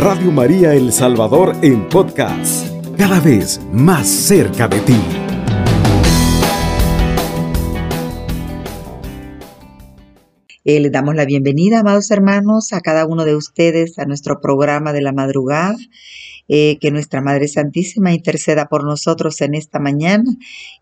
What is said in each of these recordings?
Radio María El Salvador en podcast, cada vez más cerca de ti. Eh, les damos la bienvenida, amados hermanos, a cada uno de ustedes a nuestro programa de la madrugada. Eh, que nuestra Madre Santísima interceda por nosotros en esta mañana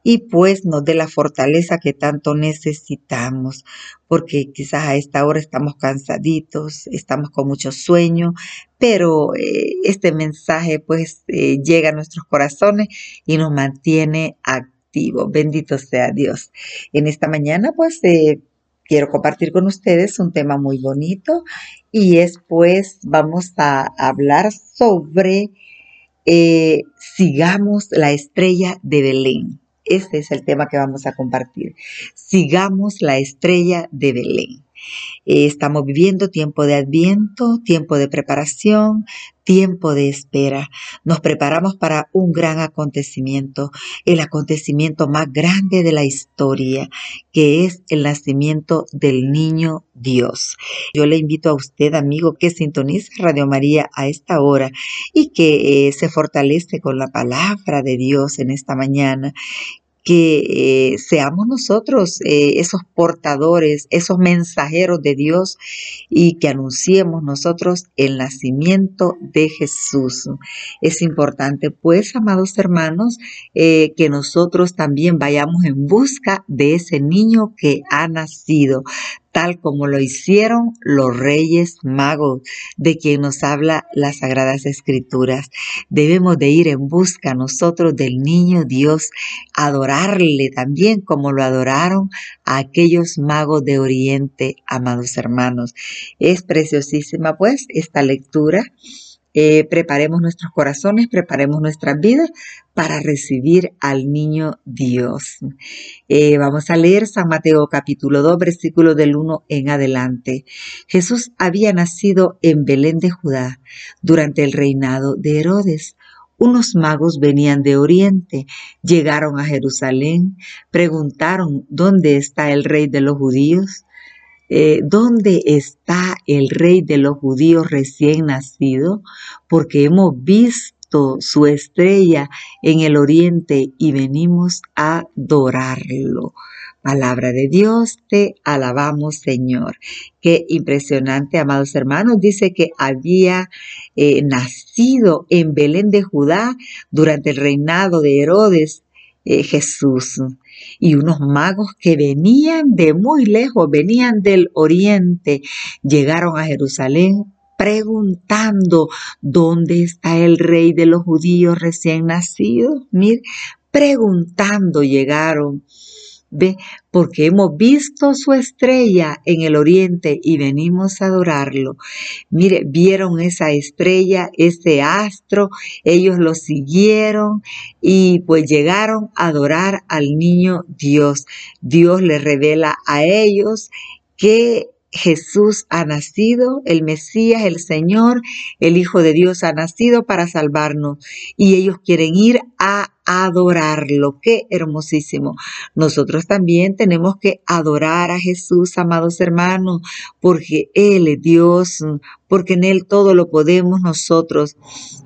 y pues nos dé la fortaleza que tanto necesitamos, porque quizás a esta hora estamos cansaditos, estamos con mucho sueño, pero eh, este mensaje pues eh, llega a nuestros corazones y nos mantiene activos. Bendito sea Dios. En esta mañana pues quiero compartir con ustedes un tema muy bonito y es pues vamos a hablar sobre eh, sigamos la estrella de Belén. Este es el tema que vamos a compartir. Sigamos la estrella de Belén. Eh, estamos viviendo tiempo de adviento, tiempo de preparación, tiempo de espera. Nos preparamos para un gran acontecimiento, el acontecimiento más grande de la historia, que es el nacimiento del niño Dios. Yo le invito a usted, amigo, que sintonice Radio María a esta hora y que eh, se fortalece con la palabra de Dios en esta mañana que eh, seamos nosotros eh, esos portadores, esos mensajeros de Dios y que anunciemos nosotros el nacimiento de Jesús. Es importante, pues, amados hermanos, eh, que nosotros también vayamos en busca de ese niño que ha nacido tal como lo hicieron los reyes magos, de quien nos habla las sagradas escrituras. Debemos de ir en busca nosotros del niño Dios, adorarle también como lo adoraron a aquellos magos de Oriente, amados hermanos. Es preciosísima pues esta lectura eh, preparemos nuestros corazones, preparemos nuestras vidas para recibir al niño Dios. Eh, vamos a leer San Mateo capítulo 2, versículo del 1 en adelante. Jesús había nacido en Belén de Judá durante el reinado de Herodes. Unos magos venían de Oriente, llegaron a Jerusalén, preguntaron, ¿dónde está el rey de los judíos? Eh, ¿dónde está el rey de los judíos recién nacido? Porque hemos visto su estrella en el oriente y venimos a adorarlo. Palabra de Dios, te alabamos Señor. Qué impresionante, amados hermanos. Dice que había eh, nacido en Belén de Judá durante el reinado de Herodes eh, Jesús y unos magos que venían de muy lejos, venían del oriente, llegaron a Jerusalén preguntando dónde está el rey de los judíos recién nacido. Mir, preguntando llegaron Ve, porque hemos visto su estrella en el oriente y venimos a adorarlo. Mire, vieron esa estrella, ese astro, ellos lo siguieron y pues llegaron a adorar al niño Dios. Dios les revela a ellos que Jesús ha nacido, el Mesías, el Señor, el Hijo de Dios ha nacido para salvarnos y ellos quieren ir a adorarlo. Qué hermosísimo. Nosotros también tenemos que adorar a Jesús, amados hermanos, porque Él es Dios, porque en Él todo lo podemos nosotros.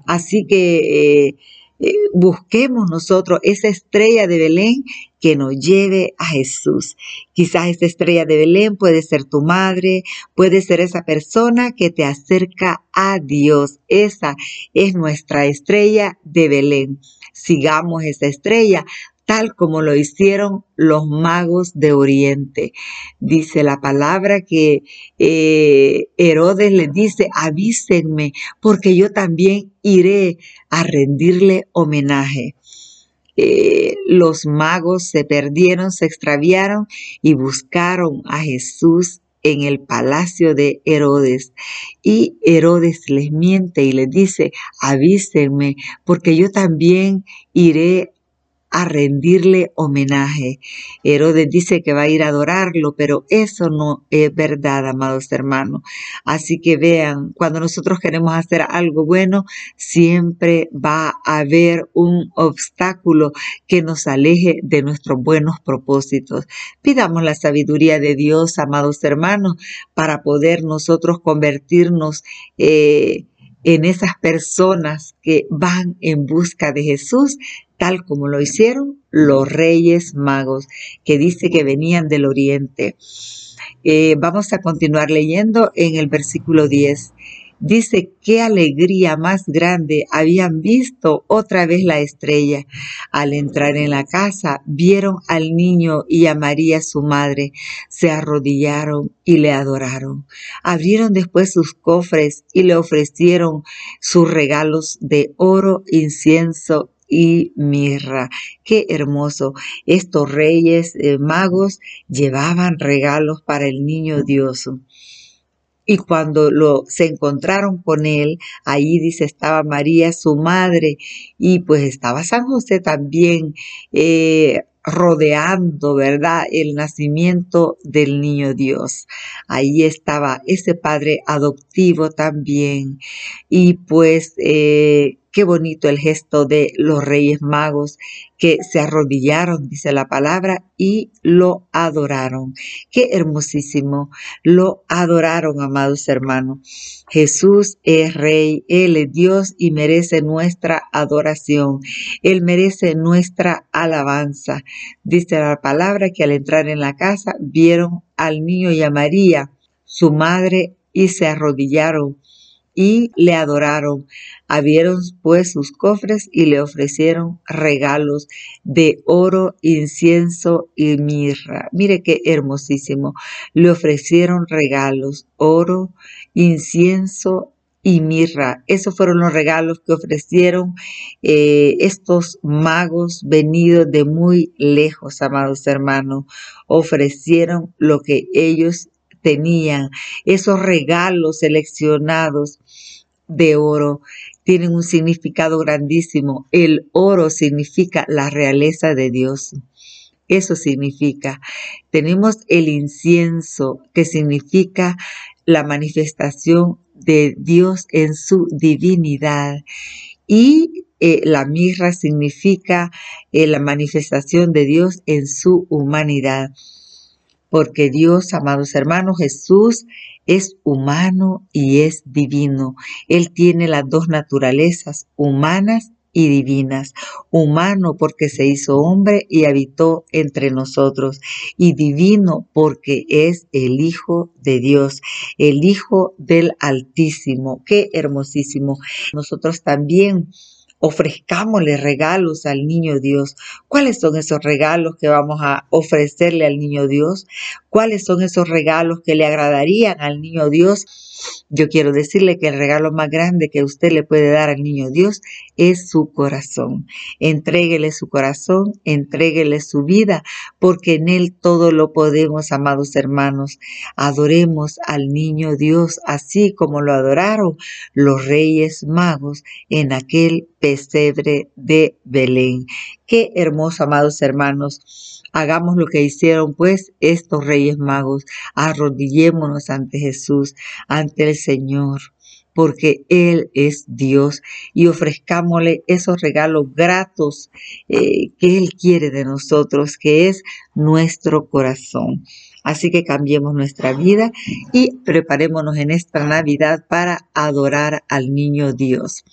Así que... Eh, eh, busquemos nosotros esa estrella de Belén que nos lleve a Jesús. Quizás esa estrella de Belén puede ser tu madre, puede ser esa persona que te acerca a Dios. Esa es nuestra estrella de Belén. Sigamos esa estrella tal como lo hicieron los magos de Oriente. Dice la palabra que eh, Herodes le dice, avísenme, porque yo también iré a rendirle homenaje. Eh, los magos se perdieron, se extraviaron y buscaron a Jesús en el palacio de Herodes. Y Herodes les miente y les dice, avísenme, porque yo también iré a rendirle homenaje. Herodes dice que va a ir a adorarlo, pero eso no es verdad, amados hermanos. Así que vean, cuando nosotros queremos hacer algo bueno, siempre va a haber un obstáculo que nos aleje de nuestros buenos propósitos. Pidamos la sabiduría de Dios, amados hermanos, para poder nosotros convertirnos eh, en esas personas que van en busca de Jesús, tal como lo hicieron los reyes magos, que dice que venían del oriente. Eh, vamos a continuar leyendo en el versículo 10. Dice, qué alegría más grande habían visto otra vez la estrella. Al entrar en la casa, vieron al niño y a María su madre. Se arrodillaron y le adoraron. Abrieron después sus cofres y le ofrecieron sus regalos de oro, incienso y mirra. Qué hermoso. Estos reyes eh, magos llevaban regalos para el niño Dios. Y cuando lo, se encontraron con él, ahí dice estaba María, su madre, y pues estaba San José también eh, rodeando, ¿verdad? El nacimiento del niño Dios. Ahí estaba ese padre adoptivo también. Y pues eh, Qué bonito el gesto de los reyes magos que se arrodillaron, dice la palabra, y lo adoraron. Qué hermosísimo. Lo adoraron, amados hermanos. Jesús es rey, Él es Dios y merece nuestra adoración. Él merece nuestra alabanza. Dice la palabra que al entrar en la casa vieron al niño y a María, su madre, y se arrodillaron y le adoraron. Abrieron pues sus cofres y le ofrecieron regalos de oro, incienso y mirra. Mire qué hermosísimo. Le ofrecieron regalos, oro, incienso y mirra. Esos fueron los regalos que ofrecieron eh, estos magos venidos de muy lejos, amados hermanos. Ofrecieron lo que ellos tenían, esos regalos seleccionados de oro tienen un significado grandísimo. El oro significa la realeza de Dios. Eso significa. Tenemos el incienso, que significa la manifestación de Dios en su divinidad. Y eh, la mirra significa eh, la manifestación de Dios en su humanidad porque Dios, amados hermanos, Jesús es humano y es divino. Él tiene las dos naturalezas, humanas y divinas. Humano porque se hizo hombre y habitó entre nosotros. Y divino porque es el Hijo de Dios, el Hijo del Altísimo. Qué hermosísimo. Nosotros también ofrezcámosle regalos al niño Dios. ¿Cuáles son esos regalos que vamos a ofrecerle al niño Dios? ¿Cuáles son esos regalos que le agradarían al niño Dios? Yo quiero decirle que el regalo más grande que usted le puede dar al niño Dios es su corazón. Entréguele su corazón, entréguele su vida, porque en él todo lo podemos, amados hermanos. Adoremos al niño Dios así como lo adoraron los reyes magos en aquel pesebre de Belén. Qué hermoso, amados hermanos. Hagamos lo que hicieron pues estos reyes magos. Arrodillémonos ante Jesús, ante el Señor porque Él es Dios y ofrezcámosle esos regalos gratos eh, que Él quiere de nosotros, que es nuestro corazón. Así que cambiemos nuestra vida y preparémonos en esta Navidad para adorar al niño Dios.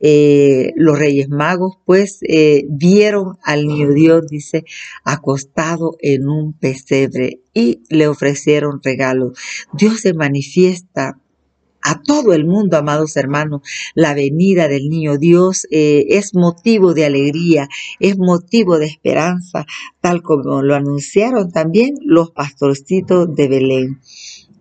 Eh, los reyes magos pues eh, vieron al niño Dios, dice, acostado en un pesebre y le ofrecieron regalos. Dios se manifiesta a todo el mundo, amados hermanos. La venida del niño Dios eh, es motivo de alegría, es motivo de esperanza, tal como lo anunciaron también los pastorcitos de Belén.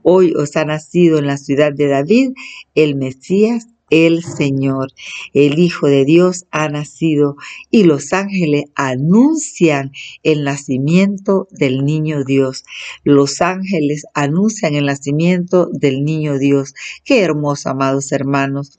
Hoy os ha nacido en la ciudad de David el Mesías el Señor, el Hijo de Dios, ha nacido y los ángeles anuncian el nacimiento del niño Dios. Los ángeles anuncian el nacimiento del niño Dios. Qué hermoso, amados hermanos.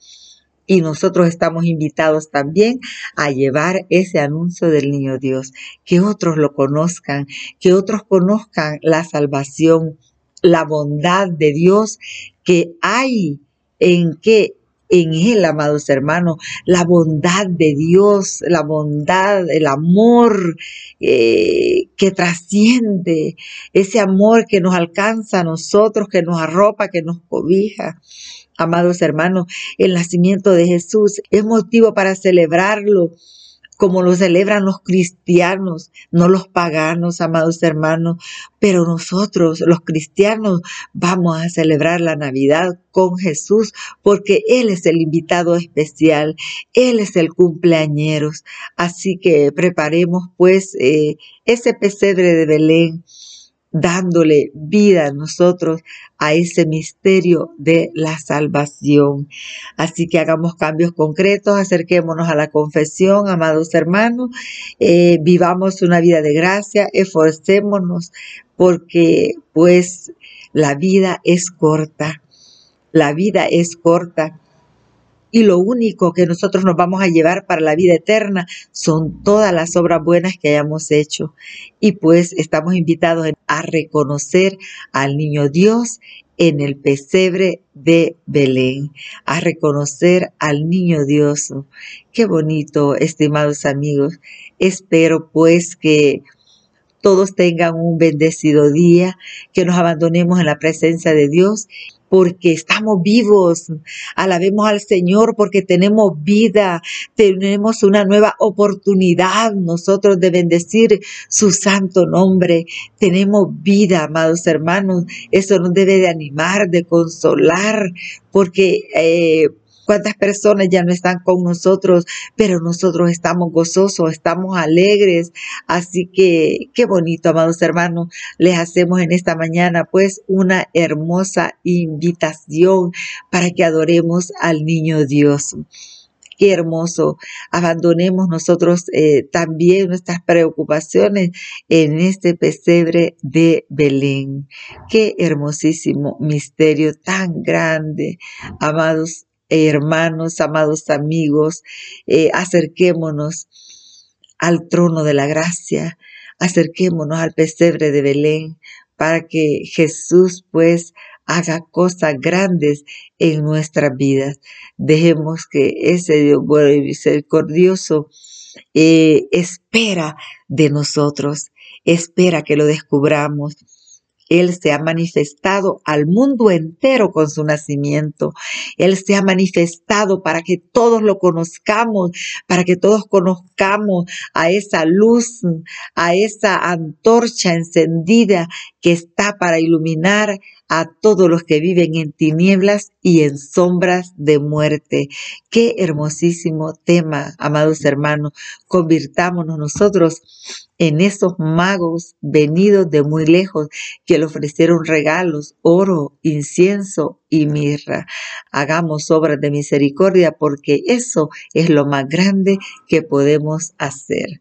Y nosotros estamos invitados también a llevar ese anuncio del niño Dios, que otros lo conozcan, que otros conozcan la salvación, la bondad de Dios que hay en que en Él, amados hermanos, la bondad de Dios, la bondad, el amor eh, que trasciende, ese amor que nos alcanza a nosotros, que nos arropa, que nos cobija. Amados hermanos, el nacimiento de Jesús es motivo para celebrarlo como lo celebran los cristianos, no los paganos, amados hermanos, pero nosotros, los cristianos, vamos a celebrar la Navidad con Jesús porque Él es el invitado especial, Él es el cumpleañeros. Así que preparemos pues eh, ese pesebre de Belén dándole vida a nosotros a ese misterio de la salvación. Así que hagamos cambios concretos, acerquémonos a la confesión, amados hermanos, eh, vivamos una vida de gracia, esforcémonos porque pues la vida es corta, la vida es corta y lo único que nosotros nos vamos a llevar para la vida eterna son todas las obras buenas que hayamos hecho. Y pues estamos invitados a reconocer al niño Dios en el pesebre de Belén, a reconocer al niño Dios. Qué bonito, estimados amigos. Espero pues que todos tengan un bendecido día, que nos abandonemos en la presencia de Dios porque estamos vivos. Alabemos al Señor porque tenemos vida, tenemos una nueva oportunidad nosotros de bendecir su santo nombre. Tenemos vida, amados hermanos. Eso nos debe de animar, de consolar, porque eh, cuántas personas ya no están con nosotros, pero nosotros estamos gozosos, estamos alegres. Así que qué bonito, amados hermanos, les hacemos en esta mañana pues una hermosa invitación para que adoremos al niño Dios qué hermoso. Abandonemos nosotros eh, también nuestras preocupaciones en este pesebre de Belén. Qué hermosísimo misterio tan grande, amados hermanos, amados amigos, eh, acerquémonos al trono de la gracia, acerquémonos al pesebre de Belén para que Jesús pues haga cosas grandes en nuestras vidas. Dejemos que ese Dios bueno y misericordioso eh, espera de nosotros, espera que lo descubramos él se ha manifestado al mundo entero con su nacimiento. Él se ha manifestado para que todos lo conozcamos, para que todos conozcamos a esa luz, a esa antorcha encendida que está para iluminar a todos los que viven en tinieblas y en sombras de muerte. Qué hermosísimo tema, amados hermanos. Convirtámonos nosotros en esos magos venidos de muy lejos que le ofrecieron regalos, oro, incienso y mirra. Hagamos obras de misericordia porque eso es lo más grande que podemos hacer.